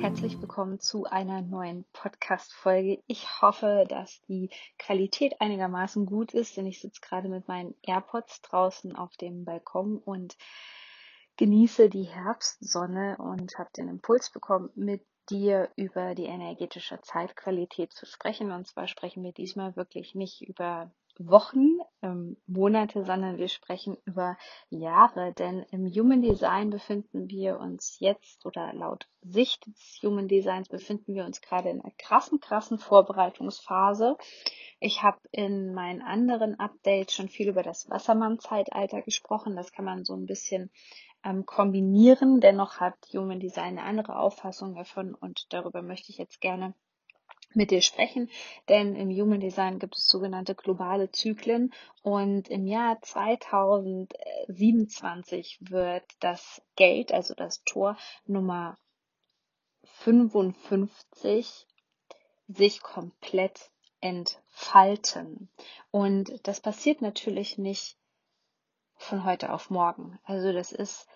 Herzlich willkommen zu einer neuen Podcast-Folge. Ich hoffe, dass die Qualität einigermaßen gut ist, denn ich sitze gerade mit meinen AirPods draußen auf dem Balkon und genieße die Herbstsonne und habe den Impuls bekommen, mit dir über die energetische Zeitqualität zu sprechen. Und zwar sprechen wir diesmal wirklich nicht über Wochen, ähm, Monate, sondern wir sprechen über Jahre. Denn im Human Design befinden wir uns jetzt oder laut Sicht des Human Designs befinden wir uns gerade in einer krassen, krassen Vorbereitungsphase. Ich habe in meinen anderen Updates schon viel über das Wassermann-Zeitalter gesprochen. Das kann man so ein bisschen ähm, kombinieren. Dennoch hat Human Design eine andere Auffassung davon und darüber möchte ich jetzt gerne mit dir sprechen, denn im Human Design gibt es sogenannte globale Zyklen und im Jahr 2027 wird das Gate, also das Tor Nummer 55 sich komplett entfalten. Und das passiert natürlich nicht von heute auf morgen. Also das ist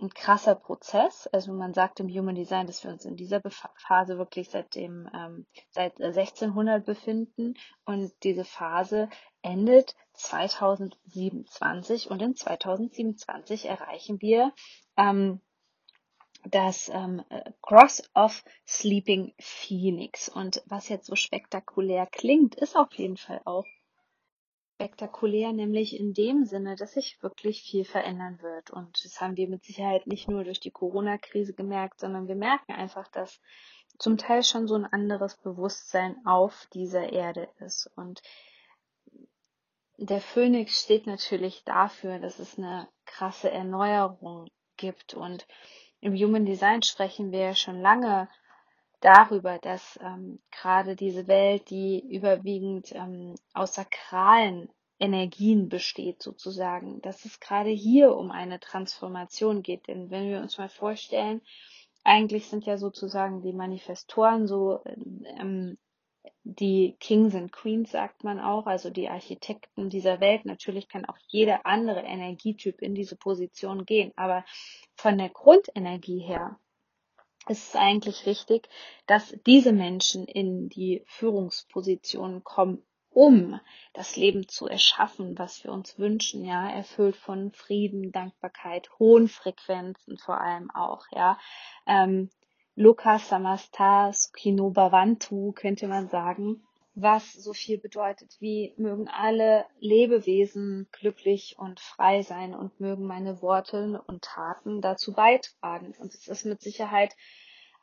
ein krasser Prozess. Also man sagt im Human Design, dass wir uns in dieser Phase wirklich seit dem ähm, seit 1600 äh, befinden und diese Phase endet 2027 und in 2027 erreichen wir ähm, das ähm, Cross of Sleeping Phoenix. Und was jetzt so spektakulär klingt, ist auf jeden Fall auch spektakulär, nämlich in dem Sinne, dass sich wirklich viel verändern wird. Und das haben wir mit Sicherheit nicht nur durch die Corona-Krise gemerkt, sondern wir merken einfach, dass zum Teil schon so ein anderes Bewusstsein auf dieser Erde ist. Und der Phönix steht natürlich dafür, dass es eine krasse Erneuerung gibt. Und im Human Design sprechen wir ja schon lange darüber, dass ähm, gerade diese Welt, die überwiegend ähm, aus sakralen Energien besteht sozusagen, dass es gerade hier um eine Transformation geht. Denn wenn wir uns mal vorstellen, eigentlich sind ja sozusagen die Manifestoren so ähm, die Kings and Queens sagt man auch, also die Architekten dieser Welt. Natürlich kann auch jeder andere Energietyp in diese Position gehen, aber von der Grundenergie her ist es eigentlich wichtig, dass diese Menschen in die Führungspositionen kommen, um das Leben zu erschaffen, was wir uns wünschen, ja, erfüllt von Frieden, Dankbarkeit, hohen Frequenzen vor allem auch, ja. Ähm, Lukas Samastas Kinobavantu könnte man sagen, was so viel bedeutet wie mögen alle Lebewesen glücklich und frei sein und mögen meine Worte und Taten dazu beitragen. Und es ist mit Sicherheit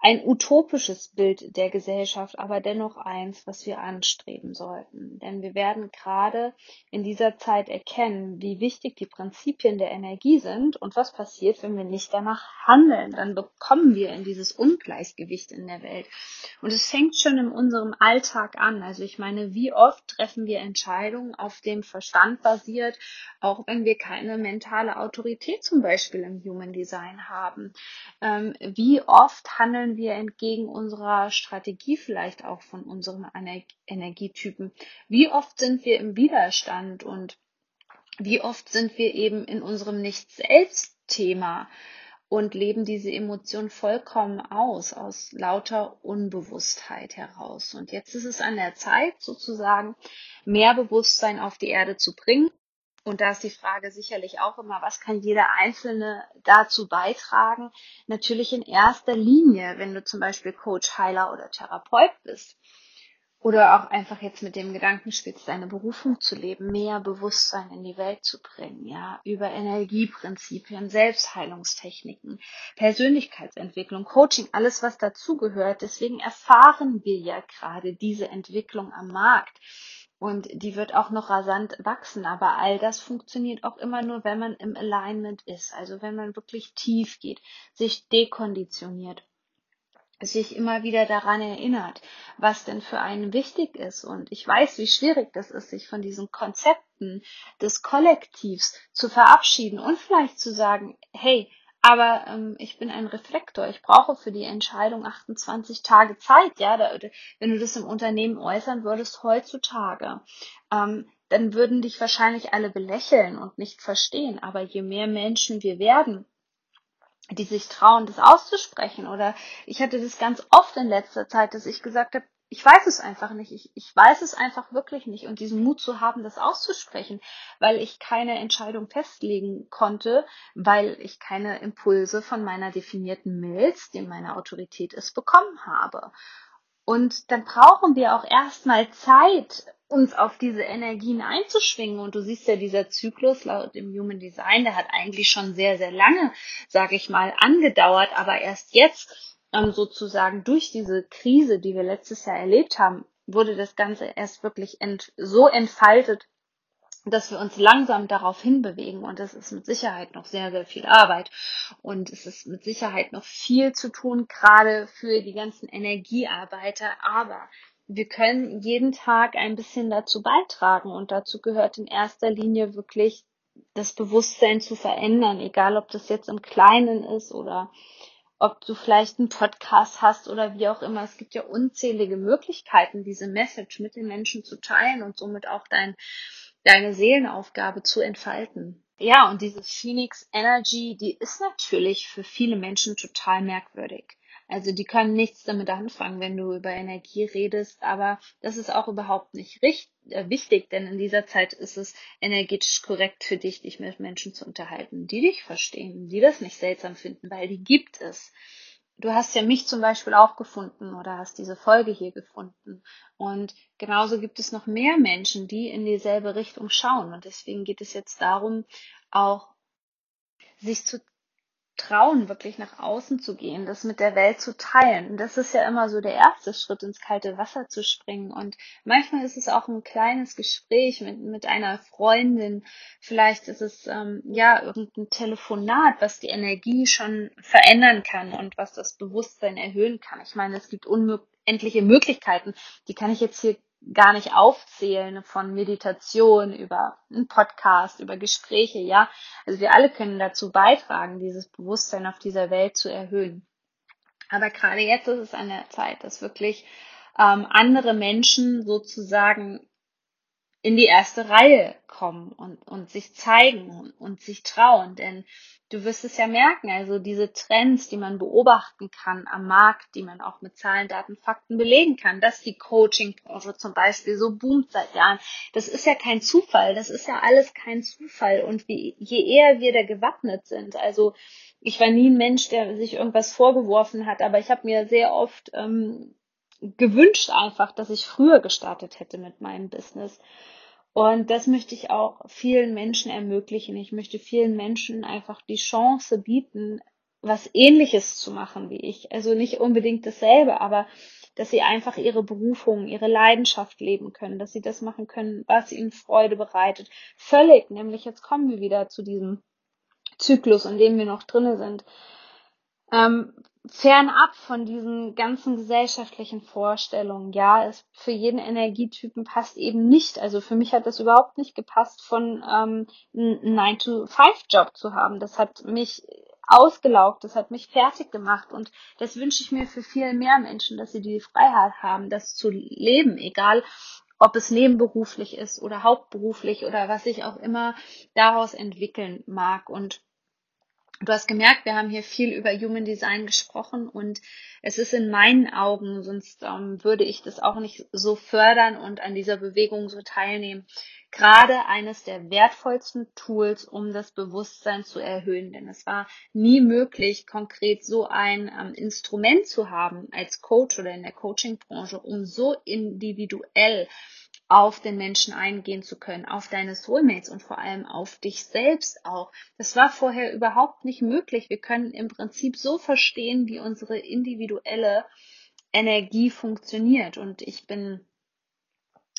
ein utopisches Bild der Gesellschaft, aber dennoch eins, was wir anstreben sollten. Denn wir werden gerade in dieser Zeit erkennen, wie wichtig die Prinzipien der Energie sind und was passiert, wenn wir nicht danach handeln. Dann bekommen wir in dieses Ungleichgewicht in der Welt. Und es fängt schon in unserem Alltag an. Also ich meine, wie oft treffen wir Entscheidungen auf dem Verstand basiert, auch wenn wir keine mentale Autorität zum Beispiel im Human Design haben. Ähm, wie oft handeln handeln wir entgegen unserer Strategie vielleicht auch von unserem Energietypen? Wie oft sind wir im Widerstand und wie oft sind wir eben in unserem Nicht-Selbst-Thema und leben diese Emotion vollkommen aus, aus lauter Unbewusstheit heraus. Und jetzt ist es an der Zeit, sozusagen mehr Bewusstsein auf die Erde zu bringen und da ist die Frage sicherlich auch immer, was kann jeder Einzelne dazu beitragen? Natürlich in erster Linie, wenn du zum Beispiel Coach, Heiler oder Therapeut bist. Oder auch einfach jetzt mit dem Gedanken spielst, deine Berufung zu leben, mehr Bewusstsein in die Welt zu bringen, ja, über Energieprinzipien, Selbstheilungstechniken, Persönlichkeitsentwicklung, Coaching, alles was dazugehört. Deswegen erfahren wir ja gerade diese Entwicklung am Markt. Und die wird auch noch rasant wachsen. Aber all das funktioniert auch immer nur, wenn man im Alignment ist. Also wenn man wirklich tief geht, sich dekonditioniert. sich immer wieder daran erinnert, was denn für einen wichtig ist. Und ich weiß, wie schwierig das ist, sich von diesen Konzepten des Kollektivs zu verabschieden und vielleicht zu sagen, hey, aber ähm, ich bin ein Reflektor. Ich brauche für die Entscheidung 28 Tage Zeit. Ja, da, wenn du das im Unternehmen äußern würdest heutzutage, ähm, dann würden dich wahrscheinlich alle belächeln und nicht verstehen. Aber je mehr Menschen wir werden, die sich trauen, das auszusprechen. Oder ich hatte das ganz oft in letzter Zeit, dass ich gesagt habe, ich weiß es einfach nicht. Ich, ich weiß es einfach wirklich nicht. Und diesen Mut zu haben, das auszusprechen, weil ich keine Entscheidung festlegen konnte, weil ich keine Impulse von meiner definierten Milz, die meine Autorität ist, bekommen habe. Und dann brauchen wir auch erstmal Zeit, uns auf diese Energien einzuschwingen. Und du siehst ja, dieser Zyklus laut dem Human Design, der hat eigentlich schon sehr, sehr lange, sage ich mal, angedauert, aber erst jetzt ähm, sozusagen durch diese Krise, die wir letztes Jahr erlebt haben, wurde das Ganze erst wirklich ent so entfaltet, dass wir uns langsam darauf hinbewegen. Und es ist mit Sicherheit noch sehr, sehr viel Arbeit. Und es ist mit Sicherheit noch viel zu tun, gerade für die ganzen Energiearbeiter, aber wir können jeden Tag ein bisschen dazu beitragen. Und dazu gehört in erster Linie wirklich das Bewusstsein zu verändern, egal ob das jetzt im Kleinen ist oder ob du vielleicht einen Podcast hast oder wie auch immer. Es gibt ja unzählige Möglichkeiten, diese Message mit den Menschen zu teilen und somit auch dein deine Seelenaufgabe zu entfalten. Ja, und diese Phoenix Energy, die ist natürlich für viele Menschen total merkwürdig. Also die können nichts damit anfangen, wenn du über Energie redest, aber das ist auch überhaupt nicht richtig, äh, wichtig, denn in dieser Zeit ist es energetisch korrekt für dich, dich mit Menschen zu unterhalten, die dich verstehen, die das nicht seltsam finden, weil die gibt es du hast ja mich zum Beispiel auch gefunden oder hast diese Folge hier gefunden. Und genauso gibt es noch mehr Menschen, die in dieselbe Richtung schauen. Und deswegen geht es jetzt darum, auch sich zu trauen, wirklich nach außen zu gehen, das mit der Welt zu teilen. Das ist ja immer so der erste Schritt, ins kalte Wasser zu springen. Und manchmal ist es auch ein kleines Gespräch mit, mit einer Freundin. Vielleicht ist es ähm, ja irgendein Telefonat, was die Energie schon verändern kann und was das Bewusstsein erhöhen kann. Ich meine, es gibt unendliche Möglichkeiten. Die kann ich jetzt hier gar nicht aufzählen von Meditation über einen Podcast, über Gespräche, ja. Also wir alle können dazu beitragen, dieses Bewusstsein auf dieser Welt zu erhöhen. Aber gerade jetzt ist es an der Zeit, dass wirklich ähm, andere Menschen sozusagen in die erste Reihe kommen und, und sich zeigen und, und sich trauen. Denn du wirst es ja merken, also diese Trends, die man beobachten kann am Markt, die man auch mit Zahlen, Daten, Fakten belegen kann, dass die Coaching-Branche zum Beispiel so boomt seit Jahren, das ist ja kein Zufall, das ist ja alles kein Zufall. Und wie, je eher wir da gewappnet sind, also ich war nie ein Mensch, der sich irgendwas vorgeworfen hat, aber ich habe mir sehr oft ähm, gewünscht einfach, dass ich früher gestartet hätte mit meinem Business. Und das möchte ich auch vielen Menschen ermöglichen. Ich möchte vielen Menschen einfach die Chance bieten, was ähnliches zu machen wie ich. Also nicht unbedingt dasselbe, aber dass sie einfach ihre Berufung, ihre Leidenschaft leben können, dass sie das machen können, was ihnen Freude bereitet. Völlig, nämlich jetzt kommen wir wieder zu diesem Zyklus, in dem wir noch drinnen sind. Ähm, fernab von diesen ganzen gesellschaftlichen Vorstellungen, ja, es für jeden Energietypen passt eben nicht. Also für mich hat das überhaupt nicht gepasst, von ähm, einen 9-to-5-Job zu haben. Das hat mich ausgelaugt, das hat mich fertig gemacht und das wünsche ich mir für viel mehr Menschen, dass sie die Freiheit haben, das zu leben, egal ob es nebenberuflich ist oder hauptberuflich oder was sich auch immer daraus entwickeln mag und Du hast gemerkt, wir haben hier viel über Human Design gesprochen und es ist in meinen Augen, sonst ähm, würde ich das auch nicht so fördern und an dieser Bewegung so teilnehmen, gerade eines der wertvollsten Tools, um das Bewusstsein zu erhöhen. Denn es war nie möglich, konkret so ein ähm, Instrument zu haben als Coach oder in der Coaching-Branche, um so individuell auf den Menschen eingehen zu können, auf deine Soulmates und vor allem auf dich selbst auch. Das war vorher überhaupt nicht möglich. Wir können im Prinzip so verstehen, wie unsere individuelle Energie funktioniert. Und ich bin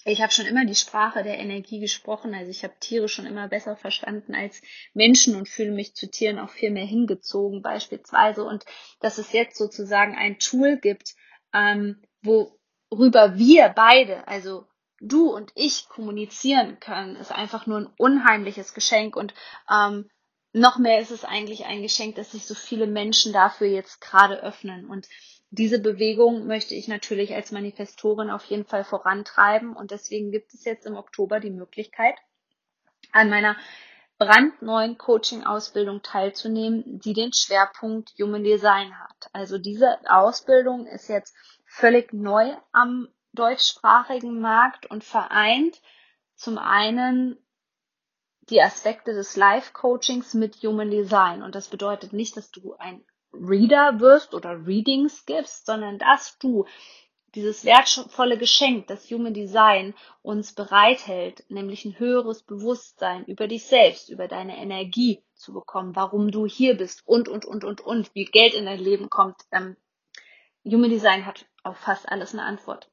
ich habe schon immer die Sprache der Energie gesprochen, also ich habe Tiere schon immer besser verstanden als Menschen und fühle mich zu Tieren auch viel mehr hingezogen beispielsweise und dass es jetzt sozusagen ein Tool gibt, ähm, worüber wir beide, also du und ich kommunizieren können, ist einfach nur ein unheimliches Geschenk. Und ähm, noch mehr ist es eigentlich ein Geschenk, dass sich so viele Menschen dafür jetzt gerade öffnen. Und diese Bewegung möchte ich natürlich als Manifestorin auf jeden Fall vorantreiben. Und deswegen gibt es jetzt im Oktober die Möglichkeit, an meiner brandneuen Coaching-Ausbildung teilzunehmen, die den Schwerpunkt Human Design hat. Also diese Ausbildung ist jetzt völlig neu am deutschsprachigen Markt und vereint zum einen die Aspekte des Life-Coachings mit Human Design. Und das bedeutet nicht, dass du ein Reader wirst oder Readings gibst, sondern dass du dieses wertvolle Geschenk, das Human Design uns bereithält, nämlich ein höheres Bewusstsein über dich selbst, über deine Energie zu bekommen, warum du hier bist und, und, und, und, und, wie Geld in dein Leben kommt. Ähm, Human Design hat auf fast alles eine Antwort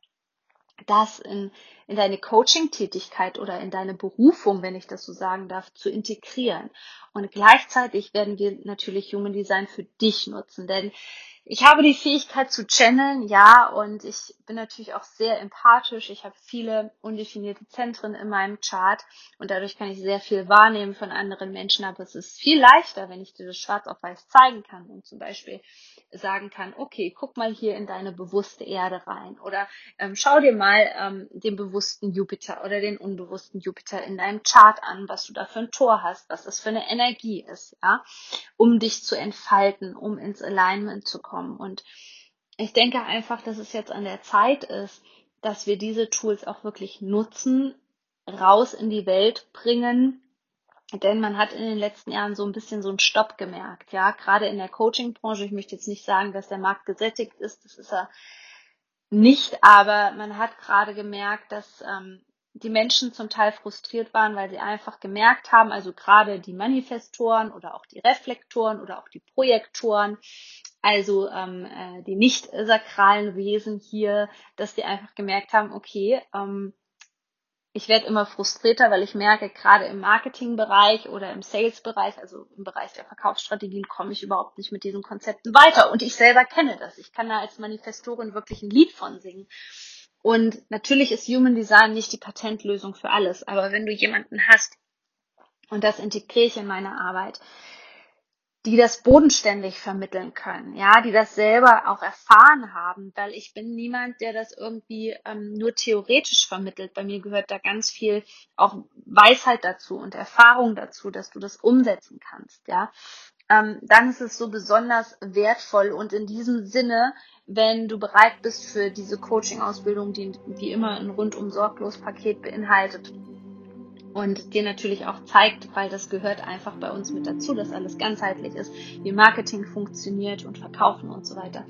das in, in deine Coaching-Tätigkeit oder in deine Berufung, wenn ich das so sagen darf, zu integrieren. Und gleichzeitig werden wir natürlich Human Design für dich nutzen, denn ich habe die Fähigkeit zu channeln, ja, und ich bin natürlich auch sehr empathisch. Ich habe viele undefinierte Zentren in meinem Chart und dadurch kann ich sehr viel wahrnehmen von anderen Menschen. Aber es ist viel leichter, wenn ich dir das schwarz auf weiß zeigen kann und zum Beispiel sagen kann, okay, guck mal hier in deine bewusste Erde rein oder ähm, schau dir mal ähm, den bewussten Jupiter oder den unbewussten Jupiter in deinem Chart an, was du da für ein Tor hast, was das für eine Energie ist, ja, um dich zu entfalten, um ins Alignment zu kommen. Und ich denke einfach, dass es jetzt an der Zeit ist, dass wir diese Tools auch wirklich nutzen, raus in die Welt bringen, denn man hat in den letzten Jahren so ein bisschen so einen Stopp gemerkt, ja, gerade in der Coaching-Branche. Ich möchte jetzt nicht sagen, dass der Markt gesättigt ist, das ist er nicht, aber man hat gerade gemerkt, dass ähm, die Menschen zum Teil frustriert waren, weil sie einfach gemerkt haben, also gerade die Manifestoren oder auch die Reflektoren oder auch die Projektoren, also ähm, äh, die nicht sakralen Wesen hier, dass sie einfach gemerkt haben, okay, ähm, ich werde immer frustrierter, weil ich merke, gerade im Marketingbereich oder im Sales-Bereich, also im Bereich der Verkaufsstrategien, komme ich überhaupt nicht mit diesen Konzepten weiter. Und ich selber kenne das. Ich kann da als Manifestorin wirklich ein Lied von singen. Und natürlich ist Human Design nicht die Patentlösung für alles, aber wenn du jemanden hast, und das integriere ich in meine Arbeit, die das bodenständig vermitteln können, ja, die das selber auch erfahren haben, weil ich bin niemand, der das irgendwie ähm, nur theoretisch vermittelt. Bei mir gehört da ganz viel auch Weisheit dazu und Erfahrung dazu, dass du das umsetzen kannst, ja. Ähm, dann ist es so besonders wertvoll und in diesem Sinne, wenn du bereit bist für diese Coaching-Ausbildung, die wie immer ein rundum sorglos Paket beinhaltet, und dir natürlich auch zeigt, weil das gehört einfach bei uns mit dazu, dass alles ganzheitlich ist, wie Marketing funktioniert und Verkaufen und so weiter,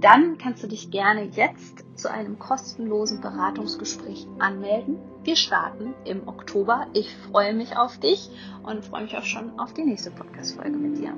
dann kannst du dich gerne jetzt zu einem kostenlosen Beratungsgespräch anmelden. Wir starten im Oktober. Ich freue mich auf dich und freue mich auch schon auf die nächste Podcast-Folge mit dir.